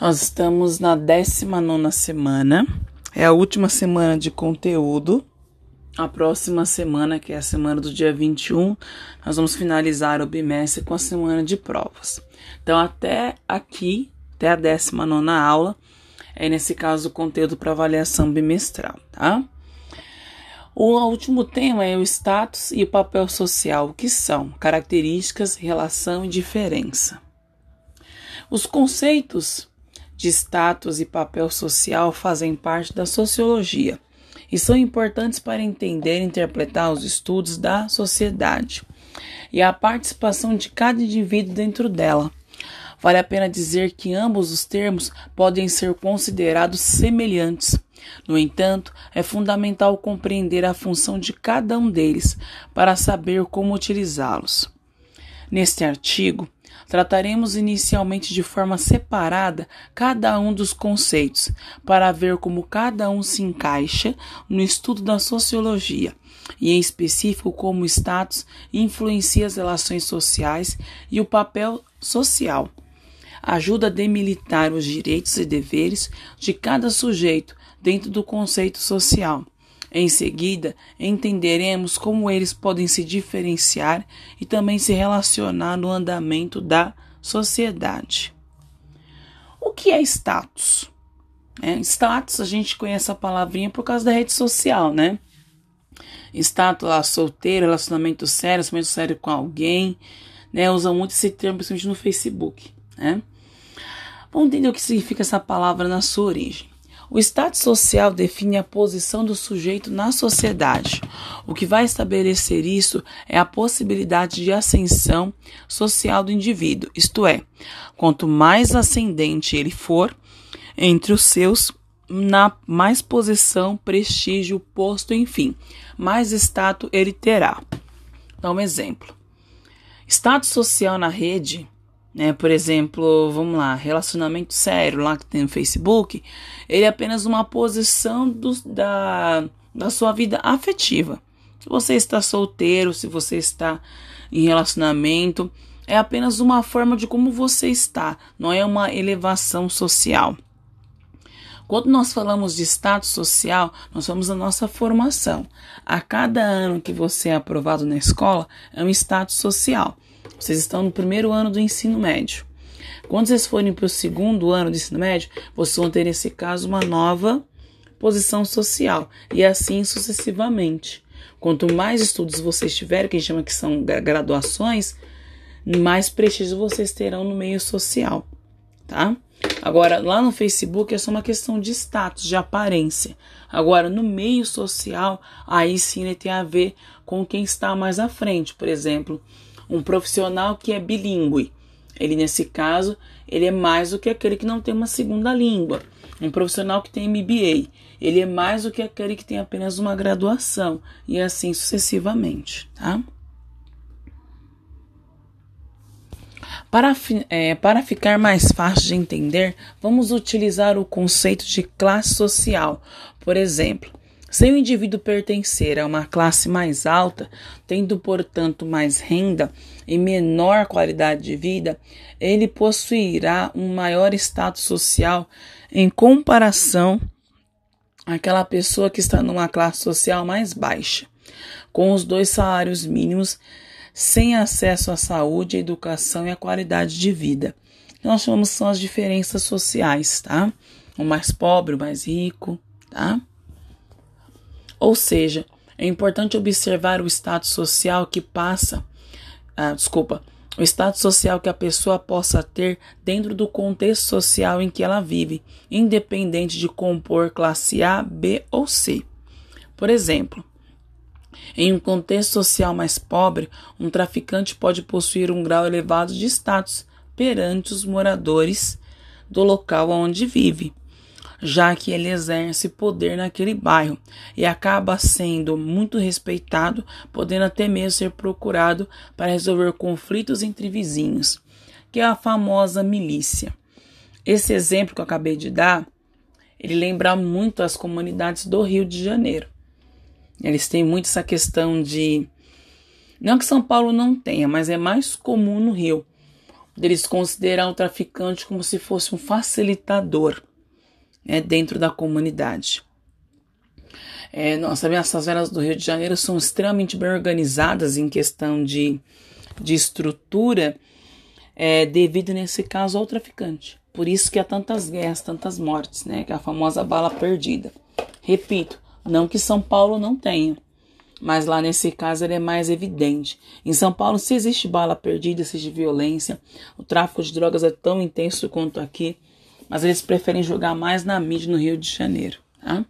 Nós estamos na 19 semana, é a última semana de conteúdo. A próxima semana, que é a semana do dia 21, nós vamos finalizar o bimestre com a semana de provas. Então, até aqui, até a 19 aula, é nesse caso o conteúdo para avaliação bimestral, tá? O último tema é o status e o papel social, que são características, relação e diferença. Os conceitos de status e papel social fazem parte da sociologia e são importantes para entender e interpretar os estudos da sociedade e a participação de cada indivíduo dentro dela. Vale a pena dizer que ambos os termos podem ser considerados semelhantes. No entanto, é fundamental compreender a função de cada um deles para saber como utilizá-los. Neste artigo, Trataremos inicialmente de forma separada cada um dos conceitos, para ver como cada um se encaixa no estudo da sociologia, e em específico como o status influencia as relações sociais e o papel social. Ajuda a demilitar os direitos e deveres de cada sujeito dentro do conceito social em seguida, entenderemos como eles podem se diferenciar e também se relacionar no andamento da sociedade. O que é status? É, status, a gente conhece a palavrinha por causa da rede social, né? Status lá, solteiro, relacionamento sério, relacionamento sério com alguém, né? Usa muito esse termo, principalmente no Facebook, né? Vamos entender o que significa essa palavra na sua origem. O status social define a posição do sujeito na sociedade. O que vai estabelecer isso é a possibilidade de ascensão social do indivíduo, isto é, quanto mais ascendente ele for entre os seus, na mais posição, prestígio, posto, enfim, mais status ele terá. Dá um exemplo. Status social na rede né? Por exemplo, vamos lá, relacionamento sério lá que tem no Facebook, ele é apenas uma posição do, da, da sua vida afetiva. Se você está solteiro, se você está em relacionamento, é apenas uma forma de como você está, não é uma elevação social. Quando nós falamos de status social, nós falamos da nossa formação. A cada ano que você é aprovado na escola, é um status social. Vocês estão no primeiro ano do ensino médio. Quando vocês forem para o segundo ano do ensino médio, vocês vão ter, nesse caso, uma nova posição social. E assim sucessivamente. Quanto mais estudos vocês tiverem, que a gente chama que são graduações, mais prestígio vocês terão no meio social, tá? Agora, lá no Facebook é só uma questão de status, de aparência. Agora, no meio social, aí sim ele tem a ver com quem está mais à frente. Por exemplo, um profissional que é bilíngue. Ele, nesse caso, ele é mais do que aquele que não tem uma segunda língua. Um profissional que tem MBA, ele é mais do que aquele que tem apenas uma graduação, e assim sucessivamente, tá? Para, é, para ficar mais fácil de entender, vamos utilizar o conceito de classe social. Por exemplo, se o indivíduo pertencer a uma classe mais alta, tendo, portanto, mais renda e menor qualidade de vida, ele possuirá um maior status social em comparação àquela pessoa que está numa classe social mais baixa, com os dois salários mínimos, sem acesso à saúde, à educação e à qualidade de vida. Nós chamamos são as diferenças sociais, tá? O mais pobre, o mais rico, tá? Ou seja, é importante observar o status social que passa, ah, desculpa, o status social que a pessoa possa ter dentro do contexto social em que ela vive, independente de compor classe A, B ou C. Por exemplo, em um contexto social mais pobre, um traficante pode possuir um grau elevado de status perante os moradores do local onde vive, já que ele exerce poder naquele bairro e acaba sendo muito respeitado, podendo até mesmo ser procurado para resolver conflitos entre vizinhos, que é a famosa milícia. Esse exemplo que eu acabei de dar, ele lembra muito as comunidades do Rio de Janeiro. Eles têm muito essa questão de não que São Paulo não tenha, mas é mais comum no Rio deles considerar o traficante como se fosse um facilitador né, dentro da comunidade. É, nossa, as favelas do Rio de Janeiro são extremamente bem organizadas em questão de, de estrutura, é, devido nesse caso ao traficante. Por isso que há tantas guerras, tantas mortes, né? Que é a famosa bala perdida. Repito, não que São Paulo não tenha, mas lá nesse caso ele é mais evidente. Em São Paulo, se existe bala perdida, existe violência, o tráfico de drogas é tão intenso quanto aqui, mas eles preferem jogar mais na mídia no Rio de Janeiro. Tá?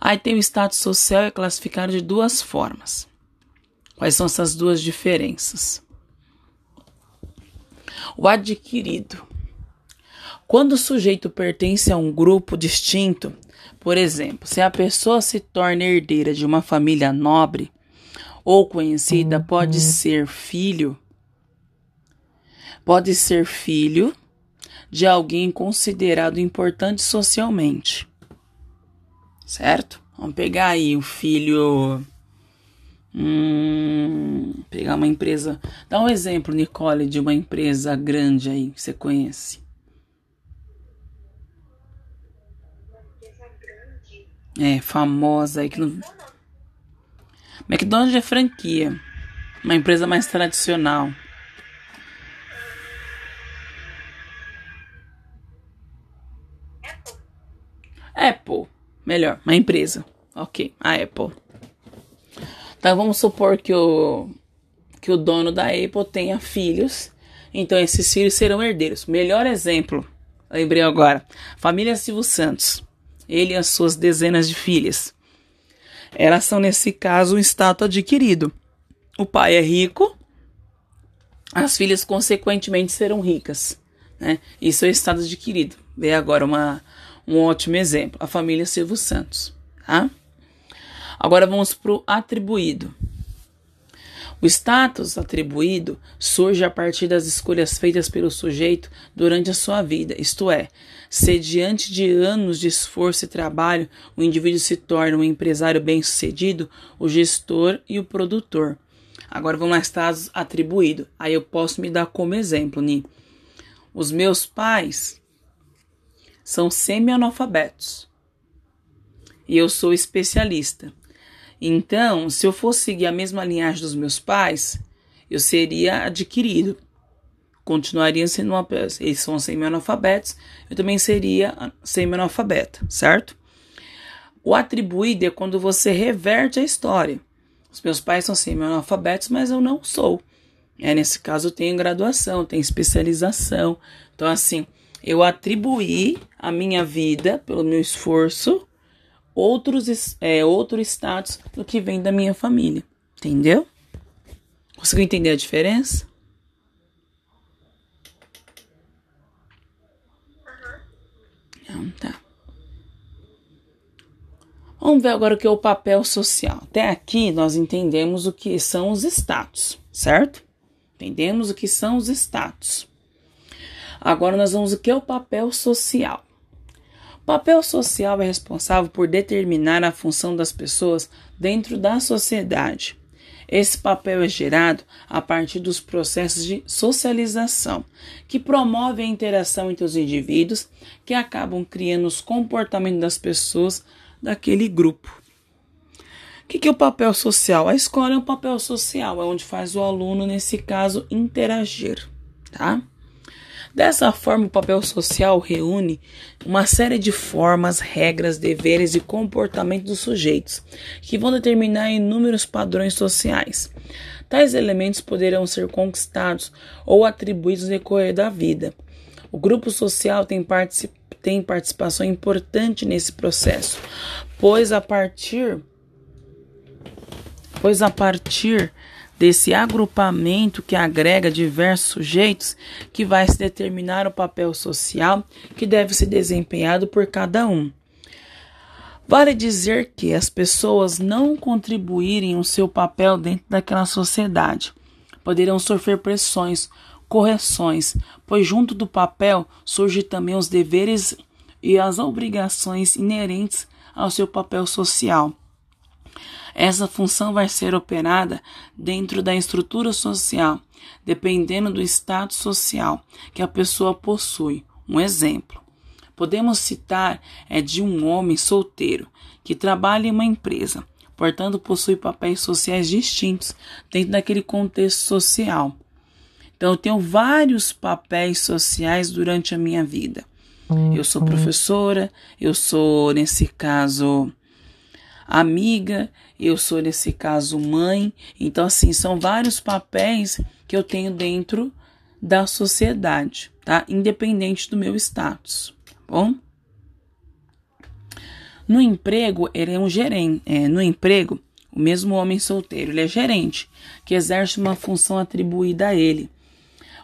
Aí tem o status social é classificado de duas formas. Quais são essas duas diferenças? O adquirido. Quando o sujeito pertence a um grupo distinto, por exemplo, se a pessoa se torna herdeira de uma família nobre ou conhecida, pode uhum. ser filho, pode ser filho de alguém considerado importante socialmente. Certo? Vamos pegar aí o filho. Hum, pegar uma empresa. Dá um exemplo, Nicole, de uma empresa grande aí que você conhece. É, famosa aí que não. McDonald's é franquia. Uma empresa mais tradicional. Apple. Melhor, uma empresa. Ok, a Apple. Então vamos supor que o, que o dono da Apple tenha filhos. Então esses filhos serão herdeiros. Melhor exemplo, lembrei agora. Família Silvio Santos. Ele e as suas dezenas de filhas. Elas são, nesse caso, um status adquirido. O pai é rico, as filhas, consequentemente, serão ricas. Né? Isso é o estado adquirido. Vê agora uma, um ótimo exemplo, a família Silvio Santos. Tá? Agora vamos para o atribuído. O status atribuído surge a partir das escolhas feitas pelo sujeito durante a sua vida, isto é, se diante de anos de esforço e trabalho o indivíduo se torna um empresário bem-sucedido, o gestor e o produtor. Agora vamos lá, status atribuído. Aí eu posso me dar como exemplo, Ni. Os meus pais são semi-analfabetos. E eu sou especialista. Então, se eu fosse seguir a mesma linhagem dos meus pais, eu seria adquirido. Continuaria sendo uma eles são semi-analfabetos, eu também seria semi-analfabeta, certo? O atribuído é quando você reverte a história. Os meus pais são semi-analfabetos, mas eu não sou. É, nesse caso, eu tenho graduação, tenho especialização. Então, assim, eu atribuí a minha vida, pelo meu esforço, outros, é, outro status do que vem da minha família. Entendeu? Conseguiu entender a diferença? Então, tá. Vamos ver agora o que é o papel social. Até aqui nós entendemos o que são os status, certo? Entendemos o que são os status. Agora nós vamos o que é o papel social. O papel social é responsável por determinar a função das pessoas dentro da sociedade. Esse papel é gerado a partir dos processos de socialização, que promovem a interação entre os indivíduos, que acabam criando os comportamentos das pessoas daquele grupo. O que, que é o papel social? A escola é um papel social, é onde faz o aluno, nesse caso, interagir, tá? Dessa forma, o papel social reúne uma série de formas, regras, deveres e comportamentos dos sujeitos, que vão determinar inúmeros padrões sociais. Tais elementos poderão ser conquistados ou atribuídos no decorrer da vida. O grupo social tem, particip tem participação importante nesse processo, pois a partir pois a partir desse agrupamento que agrega diversos sujeitos que vai se determinar o papel social que deve ser desempenhado por cada um. Vale dizer que as pessoas não contribuírem o seu papel dentro daquela sociedade poderão sofrer pressões, correções, pois junto do papel surgem também os deveres e as obrigações inerentes ao seu papel social. Essa função vai ser operada dentro da estrutura social, dependendo do status social que a pessoa possui. Um exemplo: podemos citar é de um homem solteiro que trabalha em uma empresa, portanto possui papéis sociais distintos dentro daquele contexto social. Então, eu tenho vários papéis sociais durante a minha vida. Eu sou uhum. professora, eu sou, nesse caso, amiga, eu sou, nesse caso, mãe. Então, assim, são vários papéis que eu tenho dentro da sociedade, tá? Independente do meu status, tá bom? No emprego, ele é um gerente. É, no emprego, o mesmo homem solteiro, ele é gerente, que exerce uma função atribuída a ele: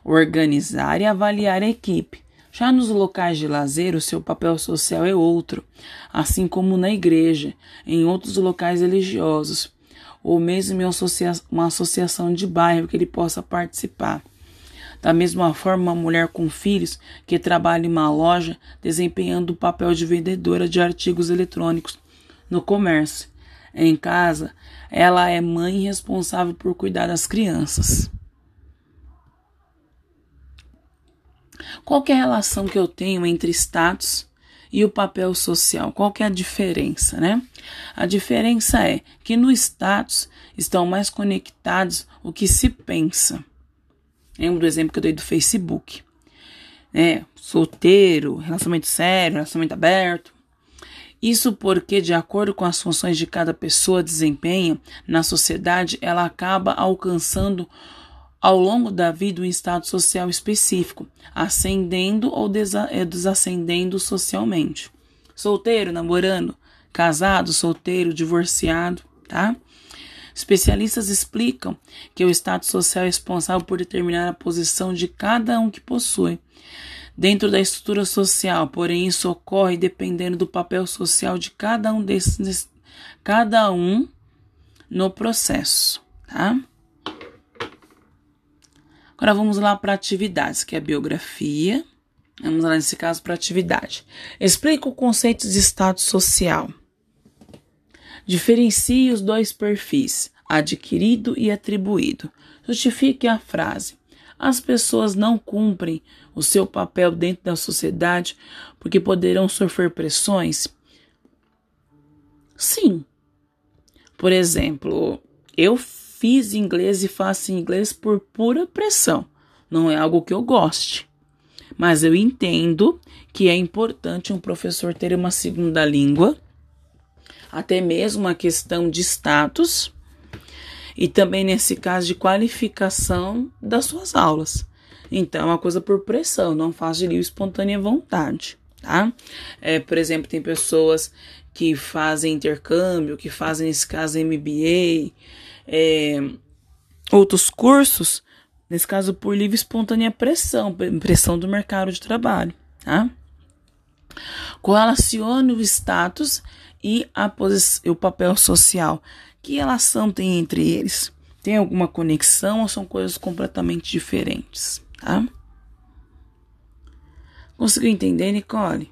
organizar e avaliar a equipe. Já nos locais de lazer, o seu papel social é outro, assim como na igreja, em outros locais religiosos, ou mesmo em uma associação de bairro que ele possa participar. Da mesma forma, uma mulher com filhos que trabalha em uma loja desempenhando o papel de vendedora de artigos eletrônicos no comércio. Em casa, ela é mãe responsável por cuidar das crianças. Qual é a relação que eu tenho entre status e o papel social? Qual é a diferença, né? A diferença é que no status estão mais conectados o que se pensa Lembro do exemplo que eu dei do Facebook. É, solteiro, relacionamento sério, relacionamento aberto. Isso porque, de acordo com as funções de cada pessoa desempenha na sociedade, ela acaba alcançando ao longo da vida um estado social específico, ascendendo ou é, desascendendo socialmente. Solteiro, namorando, casado, solteiro, divorciado, tá? Especialistas explicam que o Estado social é responsável por determinar a posição de cada um que possui dentro da estrutura social, porém isso ocorre dependendo do papel social de cada um desses cada um no processo, tá? Agora vamos lá para atividades, que é a biografia. Vamos lá nesse caso para atividade. Explica o conceito de estado social. Diferencie os dois perfis, adquirido e atribuído. Justifique a frase. As pessoas não cumprem o seu papel dentro da sociedade porque poderão sofrer pressões? Sim. Por exemplo, eu fiz inglês e faço inglês por pura pressão. Não é algo que eu goste. Mas eu entendo que é importante um professor ter uma segunda língua até mesmo a questão de status e também nesse caso de qualificação das suas aulas. Então, é uma coisa por pressão, não faz de livre espontânea vontade, tá? É, por exemplo, tem pessoas que fazem intercâmbio, que fazem, nesse caso, MBA, é, outros cursos, nesse caso, por livre espontânea pressão, pressão do mercado de trabalho, tá? Correlacione o status e o papel social. Que relação tem entre eles? Tem alguma conexão ou são coisas completamente diferentes? Tá? Conseguiu entender, Nicole?